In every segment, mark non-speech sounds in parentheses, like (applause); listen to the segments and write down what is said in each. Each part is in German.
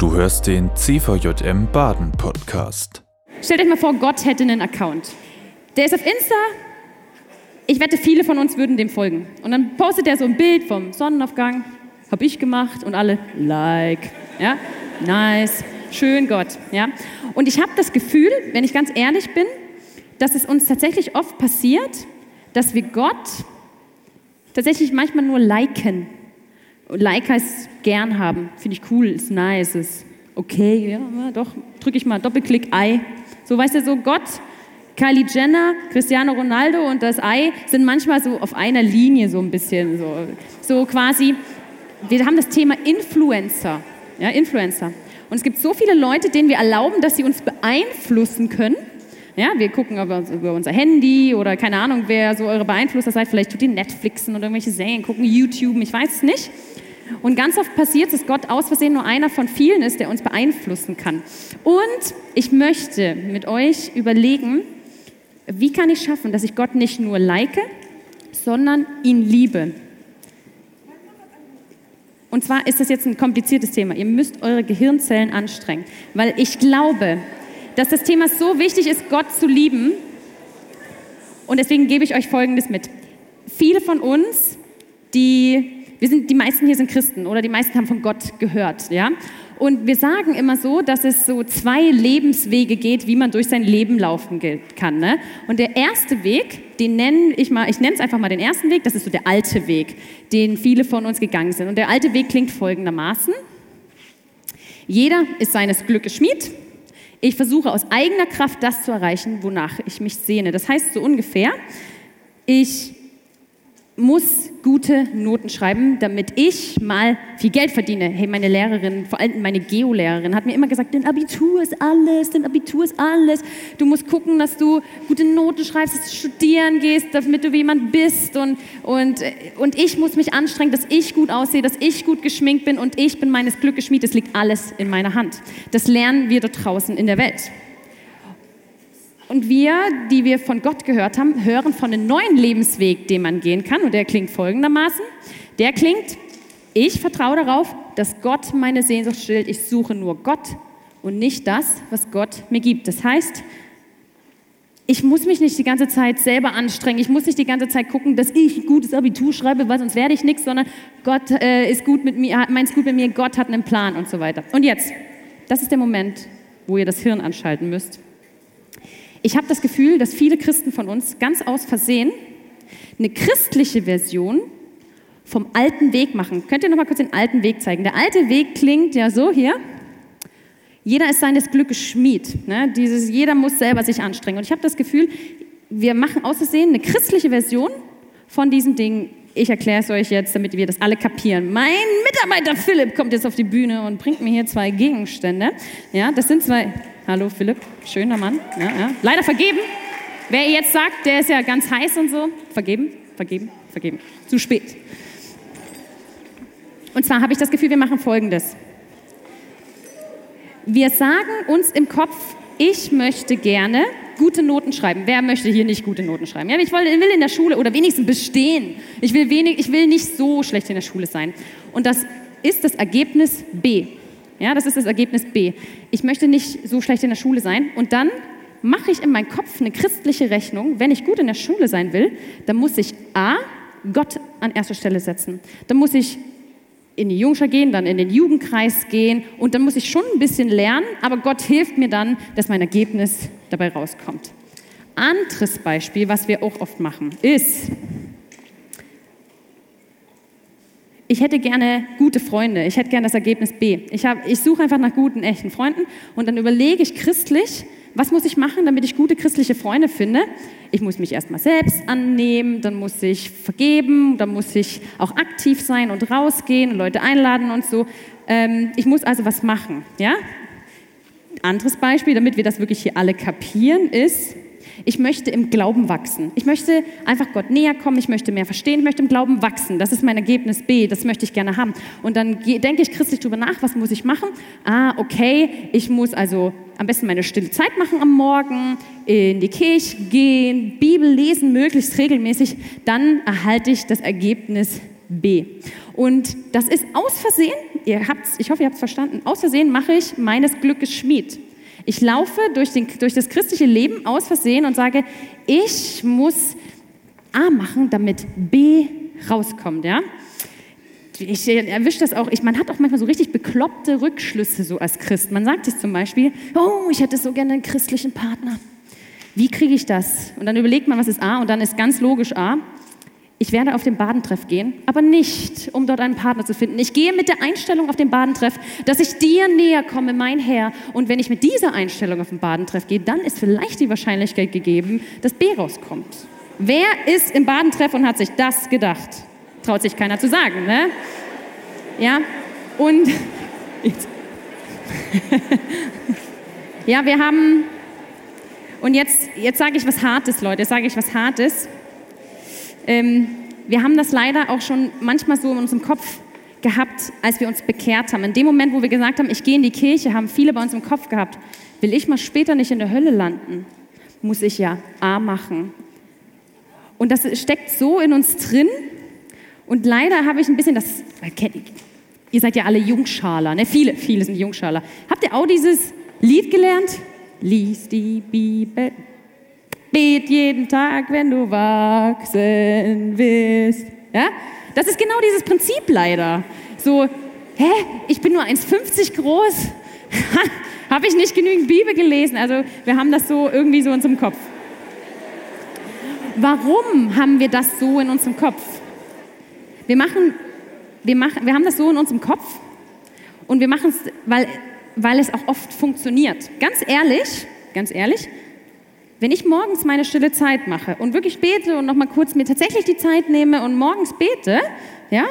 Du hörst den CVJM Baden Podcast. Stellt euch mal vor, Gott hätte einen Account. Der ist auf Insta. Ich wette, viele von uns würden dem folgen. Und dann postet er so ein Bild vom Sonnenaufgang. Hab ich gemacht und alle like. Ja, nice, schön Gott. Ja, und ich habe das Gefühl, wenn ich ganz ehrlich bin, dass es uns tatsächlich oft passiert, dass wir Gott tatsächlich manchmal nur liken. Like heißt gern haben, finde ich cool, ist nice, ist okay, ja, doch, drücke ich mal Doppelklick Ei. So, weißt du, so Gott, Kylie Jenner, Cristiano Ronaldo und das Ei sind manchmal so auf einer Linie so ein bisschen, so, so quasi, wir haben das Thema Influencer, ja, Influencer. Und es gibt so viele Leute, denen wir erlauben, dass sie uns beeinflussen können, ja, wir gucken über, über, unser Handy oder keine Ahnung, wer so eure Beeinflusser seid. Vielleicht tut ihr Netflixen oder irgendwelche Serien gucken, YouTube, ich weiß es nicht. Und ganz oft passiert es, dass Gott aus Versehen nur einer von vielen ist, der uns beeinflussen kann. Und ich möchte mit euch überlegen, wie kann ich schaffen, dass ich Gott nicht nur like, sondern ihn liebe. Und zwar ist das jetzt ein kompliziertes Thema. Ihr müsst eure Gehirnzellen anstrengen, weil ich glaube, dass das Thema so wichtig ist, Gott zu lieben. Und deswegen gebe ich euch Folgendes mit. Viele von uns, die, wir sind, die meisten hier sind Christen oder die meisten haben von Gott gehört, ja. Und wir sagen immer so, dass es so zwei Lebenswege geht, wie man durch sein Leben laufen kann. Ne? Und der erste Weg, den nenne ich mal, ich nenne es einfach mal den ersten Weg, das ist so der alte Weg, den viele von uns gegangen sind. Und der alte Weg klingt folgendermaßen. Jeder ist seines Glückes Schmied ich versuche aus eigener Kraft das zu erreichen, wonach ich mich sehne. Das heißt so ungefähr, ich muss gute Noten schreiben, damit ich mal viel Geld verdiene. Hey, meine Lehrerin, vor allem meine Geolehrerin, hat mir immer gesagt, dein Abitur ist alles, dein Abitur ist alles. Du musst gucken, dass du gute Noten schreibst, dass du studieren gehst, damit du jemand bist. Und, und, und ich muss mich anstrengen, dass ich gut aussehe, dass ich gut geschminkt bin und ich bin meines Glückes Schmied. Es liegt alles in meiner Hand. Das lernen wir dort draußen in der Welt. Und wir, die wir von Gott gehört haben, hören von einem neuen Lebensweg, den man gehen kann. Und der klingt folgendermaßen. Der klingt, ich vertraue darauf, dass Gott meine Sehnsucht stillt. Ich suche nur Gott und nicht das, was Gott mir gibt. Das heißt, ich muss mich nicht die ganze Zeit selber anstrengen. Ich muss nicht die ganze Zeit gucken, dass ich ein gutes Abitur schreibe, weil sonst werde ich nichts, sondern Gott äh, ist gut mit mir, meint es gut mit mir, Gott hat einen Plan und so weiter. Und jetzt, das ist der Moment, wo ihr das Hirn anschalten müsst. Ich habe das Gefühl, dass viele Christen von uns ganz aus Versehen eine christliche Version vom alten Weg machen. Könnt ihr noch mal kurz den alten Weg zeigen? Der alte Weg klingt ja so hier. Jeder ist seines Glückes Schmied. Ne? Dieses, jeder muss selber sich anstrengen. Und ich habe das Gefühl, wir machen aus Versehen eine christliche Version von diesem Ding. Ich erkläre es euch jetzt, damit wir das alle kapieren. Mein Mitarbeiter Philipp kommt jetzt auf die Bühne und bringt mir hier zwei Gegenstände. Ja, das sind zwei Hallo Philipp, schöner Mann. Ja, ja. Leider vergeben. Wer jetzt sagt, der ist ja ganz heiß und so, vergeben, vergeben, vergeben. Zu spät. Und zwar habe ich das Gefühl, wir machen Folgendes. Wir sagen uns im Kopf, ich möchte gerne gute Noten schreiben. Wer möchte hier nicht gute Noten schreiben? Ja, ich will in der Schule oder wenigstens bestehen. Ich will, wenig, ich will nicht so schlecht in der Schule sein. Und das ist das Ergebnis B. Ja, das ist das Ergebnis B. Ich möchte nicht so schlecht in der Schule sein. Und dann mache ich in meinem Kopf eine christliche Rechnung. Wenn ich gut in der Schule sein will, dann muss ich A, Gott an erster Stelle setzen. Dann muss ich in die Jungschar gehen, dann in den Jugendkreis gehen und dann muss ich schon ein bisschen lernen, aber Gott hilft mir dann, dass mein Ergebnis dabei rauskommt. Anderes Beispiel, was wir auch oft machen, ist, ich hätte gerne gute Freunde, ich hätte gerne das Ergebnis B. Ich, ich suche einfach nach guten, echten Freunden und dann überlege ich christlich, was muss ich machen, damit ich gute christliche Freunde finde? Ich muss mich erstmal selbst annehmen, dann muss ich vergeben, dann muss ich auch aktiv sein und rausgehen Leute einladen und so. Ähm, ich muss also was machen, ja? Anderes Beispiel, damit wir das wirklich hier alle kapieren, ist, ich möchte im Glauben wachsen. Ich möchte einfach Gott näher kommen, ich möchte mehr verstehen, ich möchte im Glauben wachsen. Das ist mein Ergebnis B, das möchte ich gerne haben. Und dann denke ich christlich darüber nach, was muss ich machen? Ah, okay, ich muss also am besten meine stille Zeit machen am Morgen, in die Kirche gehen, Bibel lesen, möglichst regelmäßig. Dann erhalte ich das Ergebnis B. Und das ist aus Versehen, ihr habt's, ich hoffe, ihr habt es verstanden, aus Versehen mache ich meines Glückes Schmied. Ich laufe durch, den, durch das christliche Leben aus Versehen und sage, ich muss A machen, damit B rauskommt. Ja? Ich erwische das auch, ich, man hat auch manchmal so richtig bekloppte Rückschlüsse so als Christ. Man sagt sich zum Beispiel, oh, ich hätte so gerne einen christlichen Partner. Wie kriege ich das? Und dann überlegt man, was ist A? Und dann ist ganz logisch A, ich werde auf den Badentreff gehen, aber nicht, um dort einen Partner zu finden. Ich gehe mit der Einstellung auf den Badentreff, dass ich dir näher komme, mein Herr. Und wenn ich mit dieser Einstellung auf den Badentreff gehe, dann ist vielleicht die Wahrscheinlichkeit gegeben, dass B rauskommt. Wer ist im Badentreff und hat sich das gedacht? Traut sich keiner zu sagen, ne? Ja, und (laughs) (laughs) ja, wir haben, und jetzt, jetzt sage ich was Hartes, Leute, jetzt sage ich was Hartes. Ähm, wir haben das leider auch schon manchmal so in unserem Kopf gehabt, als wir uns bekehrt haben. In dem Moment, wo wir gesagt haben, ich gehe in die Kirche, haben viele bei uns im Kopf gehabt, will ich mal später nicht in der Hölle landen, muss ich ja A machen. Und das steckt so in uns drin. Und leider habe ich ein bisschen das, ihr seid ja alle Jungschaler, ne? viele, viele sind Jungschaler. Habt ihr auch dieses Lied gelernt? Lies die Bibel, Bet jeden Tag, wenn du wachsen willst. Ja? Das ist genau dieses Prinzip leider. So, hä, ich bin nur 1,50 groß. (laughs) Habe ich nicht genügend Bibel gelesen? Also wir haben das so irgendwie so in unserem Kopf. Warum haben wir das so in unserem Kopf? Wir machen, wir machen, wir haben das so in unserem Kopf und wir machen es, weil, weil es auch oft funktioniert. Ganz ehrlich, ganz ehrlich, wenn ich morgens meine stille Zeit mache und wirklich bete und nochmal kurz mir tatsächlich die Zeit nehme und morgens bete, ja,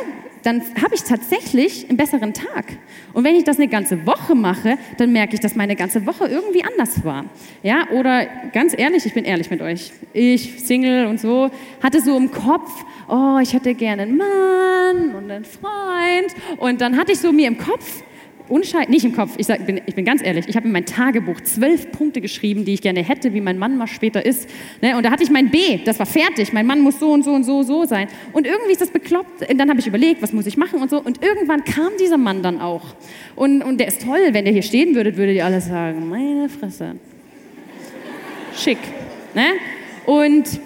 dann habe ich tatsächlich einen besseren Tag. Und wenn ich das eine ganze Woche mache, dann merke ich, dass meine ganze Woche irgendwie anders war. Ja, oder ganz ehrlich, ich bin ehrlich mit euch. Ich, Single und so, hatte so im Kopf, oh, ich hätte gerne einen Mann und einen Freund. Und dann hatte ich so mir im Kopf, Unschei nicht im Kopf, ich, sag, bin, ich bin ganz ehrlich, ich habe in mein Tagebuch zwölf Punkte geschrieben, die ich gerne hätte, wie mein Mann mal später ist. Ne? Und da hatte ich mein B, das war fertig, mein Mann muss so und so und so so sein. Und irgendwie ist das bekloppt. Und dann habe ich überlegt, was muss ich machen und so. Und irgendwann kam dieser Mann dann auch. Und, und der ist toll, wenn der hier stehen würde, würdet ihr alle sagen, meine Fresse. Schick. Ne? Und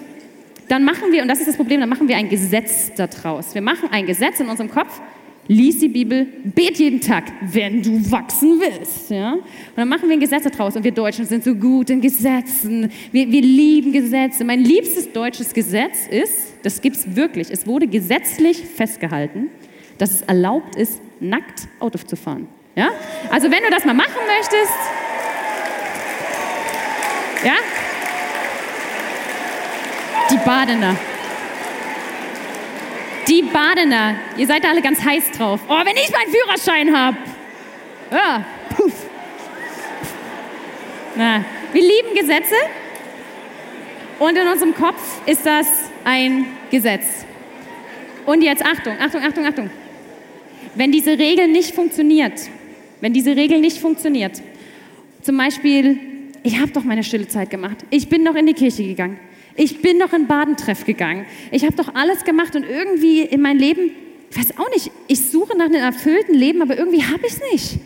dann machen wir, und das ist das Problem, dann machen wir ein Gesetz daraus. Wir machen ein Gesetz in unserem Kopf, lies die Bibel, bet jeden Tag, wenn du wachsen willst. Ja? Und dann machen wir ein Gesetz daraus. Und wir Deutschen sind so gut in Gesetzen. Wir, wir lieben Gesetze. Mein liebstes deutsches Gesetz ist, das gibt es wirklich, es wurde gesetzlich festgehalten, dass es erlaubt ist, nackt Auto zu fahren. Ja? Also wenn du das mal machen möchtest, ja? Die Badener. Die Badener, ihr seid da alle ganz heiß drauf. Oh, wenn ich meinen Führerschein habe. Ja, puff. Na, wir lieben Gesetze und in unserem Kopf ist das ein Gesetz. Und jetzt Achtung, Achtung, Achtung, Achtung. Wenn diese Regel nicht funktioniert, wenn diese Regel nicht funktioniert, zum Beispiel, ich habe doch meine stille Zeit gemacht, ich bin noch in die Kirche gegangen, ich bin doch in Badentreff gegangen. Ich habe doch alles gemacht und irgendwie in mein Leben, ich weiß auch nicht, ich suche nach einem erfüllten Leben, aber irgendwie habe ich es nicht.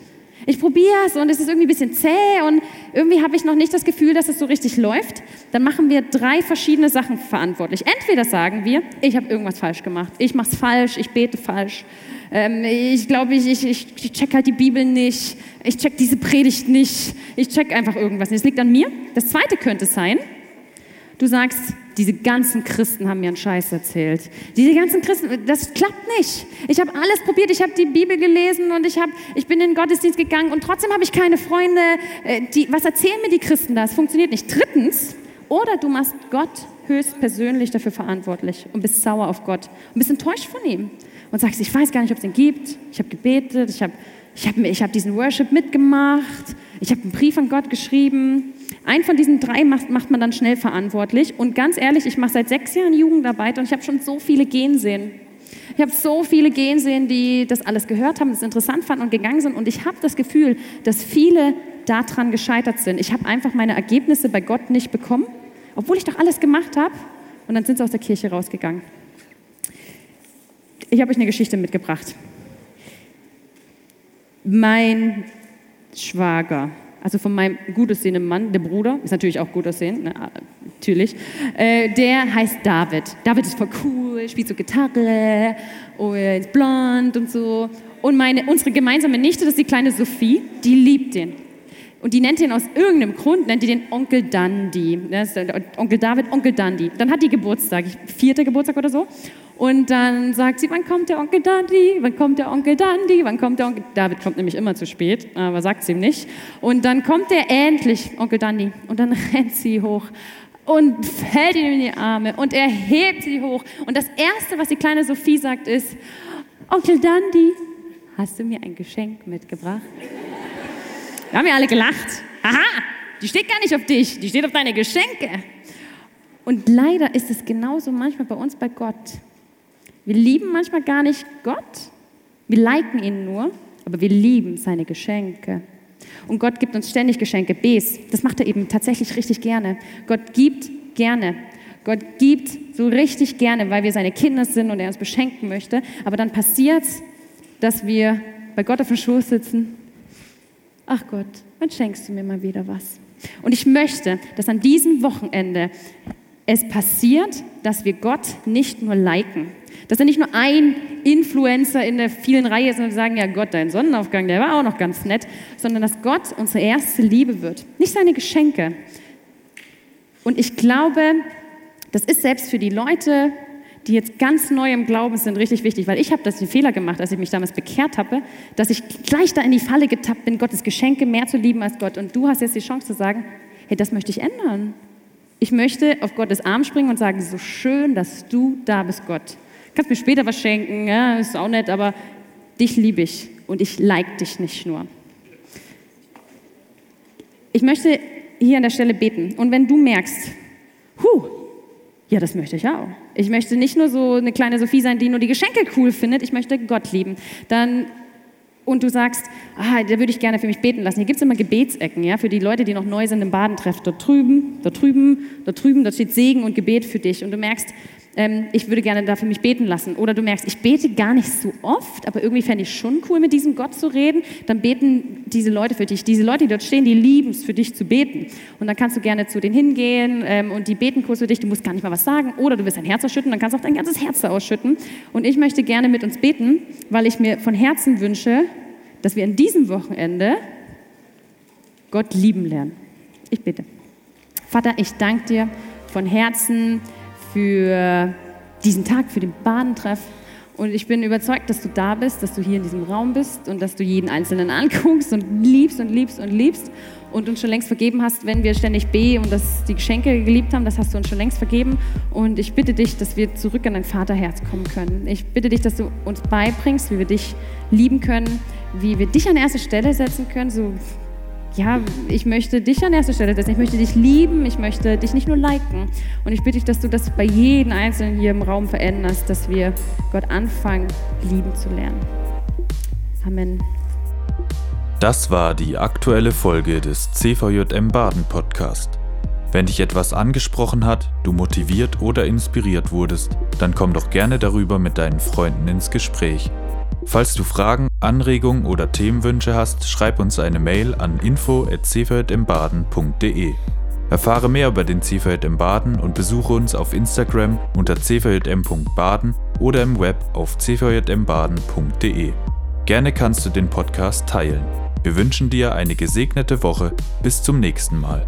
Ich probiere es und es ist irgendwie ein bisschen zäh und irgendwie habe ich noch nicht das Gefühl, dass es so richtig läuft. Dann machen wir drei verschiedene Sachen verantwortlich. Entweder sagen wir, ich habe irgendwas falsch gemacht, ich mache es falsch, ich bete falsch, ähm, ich glaube, ich, ich, ich check halt die Bibel nicht, ich check diese Predigt nicht, ich check einfach irgendwas nicht. Es liegt an mir. Das zweite könnte sein, Du sagst, diese ganzen Christen haben mir einen Scheiß erzählt. Diese ganzen Christen, das klappt nicht. Ich habe alles probiert, ich habe die Bibel gelesen und ich, hab, ich bin in den Gottesdienst gegangen und trotzdem habe ich keine Freunde. Äh, die, was erzählen mir die Christen da? Es funktioniert nicht. Drittens, oder du machst Gott höchstpersönlich dafür verantwortlich und bist sauer auf Gott und bist enttäuscht von ihm und sagst, ich weiß gar nicht, ob es ihn gibt. Ich habe gebetet, ich habe ich hab, ich hab diesen Worship mitgemacht, ich habe einen Brief an Gott geschrieben ein von diesen drei macht, macht man dann schnell verantwortlich. Und ganz ehrlich, ich mache seit sechs Jahren Jugendarbeit und ich habe schon so viele gehen sehen. Ich habe so viele gehen sehen, die das alles gehört haben, das interessant fanden und gegangen sind. Und ich habe das Gefühl, dass viele daran gescheitert sind. Ich habe einfach meine Ergebnisse bei Gott nicht bekommen, obwohl ich doch alles gemacht habe. Und dann sind sie aus der Kirche rausgegangen. Ich habe euch eine Geschichte mitgebracht. Mein Schwager, also von meinem gut aussehenden Mann, der Bruder, ist natürlich auch gut aussehend, ne, natürlich, äh, der heißt David. David ist voll cool, spielt so Gitarre, und ist blond und so. Und meine, unsere gemeinsame Nichte, das ist die kleine Sophie, die liebt den. Und die nennt ihn aus irgendeinem Grund, nennt die den Onkel Dandy. Onkel David, Onkel Dandy. Dann hat die Geburtstag, vierter Geburtstag oder so. Und dann sagt sie, wann kommt der Onkel Dandy? Wann kommt der Onkel Dandy? Wann kommt der Onkel... David kommt nämlich immer zu spät, aber sagt sie ihm nicht. Und dann kommt der endlich, Onkel Dandy. Und dann (laughs) rennt sie hoch und fällt ihm in die Arme und er hebt sie hoch. Und das Erste, was die kleine Sophie sagt, ist, Onkel Dandy, hast du mir ein Geschenk mitgebracht? Da haben wir alle gelacht. Aha, die steht gar nicht auf dich, die steht auf deine Geschenke. Und leider ist es genauso manchmal bei uns bei Gott. Wir lieben manchmal gar nicht Gott, wir liken ihn nur, aber wir lieben seine Geschenke. Und Gott gibt uns ständig Geschenke. Bs, das macht er eben tatsächlich richtig gerne. Gott gibt gerne. Gott gibt so richtig gerne, weil wir seine Kinder sind und er uns beschenken möchte. Aber dann passiert es, dass wir bei Gott auf dem Schoß sitzen ach Gott, wann schenkst du mir mal wieder was? Und ich möchte, dass an diesem Wochenende es passiert, dass wir Gott nicht nur liken, dass er nicht nur ein Influencer in der vielen Reihe ist und wir sagen, ja Gott, dein Sonnenaufgang, der war auch noch ganz nett, sondern dass Gott unsere erste Liebe wird, nicht seine Geschenke. Und ich glaube, das ist selbst für die Leute, die jetzt ganz neu im Glauben sind, richtig wichtig, weil ich habe das den Fehler gemacht, als ich mich damals bekehrt habe, dass ich gleich da in die Falle getappt bin, Gottes Geschenke mehr zu lieben als Gott. Und du hast jetzt die Chance zu sagen, hey, das möchte ich ändern. Ich möchte auf Gottes Arm springen und sagen, so schön, dass du da bist, Gott. Kannst mir später was schenken, ja, ist auch nett, aber dich liebe ich und ich like dich nicht nur. Ich möchte hier an der Stelle beten. Und wenn du merkst, huh, ja, das möchte ich auch. Ich möchte nicht nur so eine kleine Sophie sein, die nur die Geschenke cool findet, ich möchte Gott lieben. Dann und du sagst, ah, da würde ich gerne für mich beten lassen. Hier gibt es immer Gebetsecken, ja, für die Leute, die noch neu sind im Badentreff. Dort drüben, dort drüben, dort drüben, dort steht Segen und Gebet für dich. Und du merkst, ähm, ich würde gerne da für mich beten lassen. Oder du merkst, ich bete gar nicht so oft, aber irgendwie fände ich schon cool, mit diesem Gott zu reden. Dann beten diese Leute für dich. Diese Leute, die dort stehen, die lieben es, für dich zu beten. Und dann kannst du gerne zu denen hingehen ähm, und die beten kurz für dich. Du musst gar nicht mal was sagen. Oder du wirst dein Herz ausschütten, dann kannst du auch dein ganzes Herz ausschütten. Und ich möchte gerne mit uns beten, weil ich mir von Herzen wünsche, dass wir an diesem Wochenende Gott lieben lernen. Ich bitte. Vater, ich danke dir von Herzen für diesen Tag, für den Badentreff. Und ich bin überzeugt, dass du da bist, dass du hier in diesem Raum bist und dass du jeden Einzelnen (laughs) anguckst und liebst und liebst und liebst und uns schon längst vergeben hast, wenn wir ständig B und das, die Geschenke geliebt haben, das hast du uns schon längst vergeben. Und ich bitte dich, dass wir zurück an dein Vaterherz kommen können. Ich bitte dich, dass du uns beibringst, wie wir dich lieben können, wie wir dich an erste Stelle setzen können, so ja, ich möchte dich an erster Stelle setzen. Ich möchte dich lieben. Ich möchte dich nicht nur liken. Und ich bitte dich, dass du das bei jedem Einzelnen hier im Raum veränderst, dass wir Gott anfangen, lieben zu lernen. Amen. Das war die aktuelle Folge des CVJM Baden Podcast. Wenn dich etwas angesprochen hat, du motiviert oder inspiriert wurdest, dann komm doch gerne darüber mit deinen Freunden ins Gespräch. Falls du Fragen, Anregungen oder Themenwünsche hast, schreib uns eine Mail an info@cvjmbaden.de. Erfahre mehr über den CVJM Baden und besuche uns auf Instagram unter cvjm.baden oder im Web auf cvjmbaden.de. Gerne kannst du den Podcast teilen. Wir wünschen dir eine gesegnete Woche. Bis zum nächsten Mal.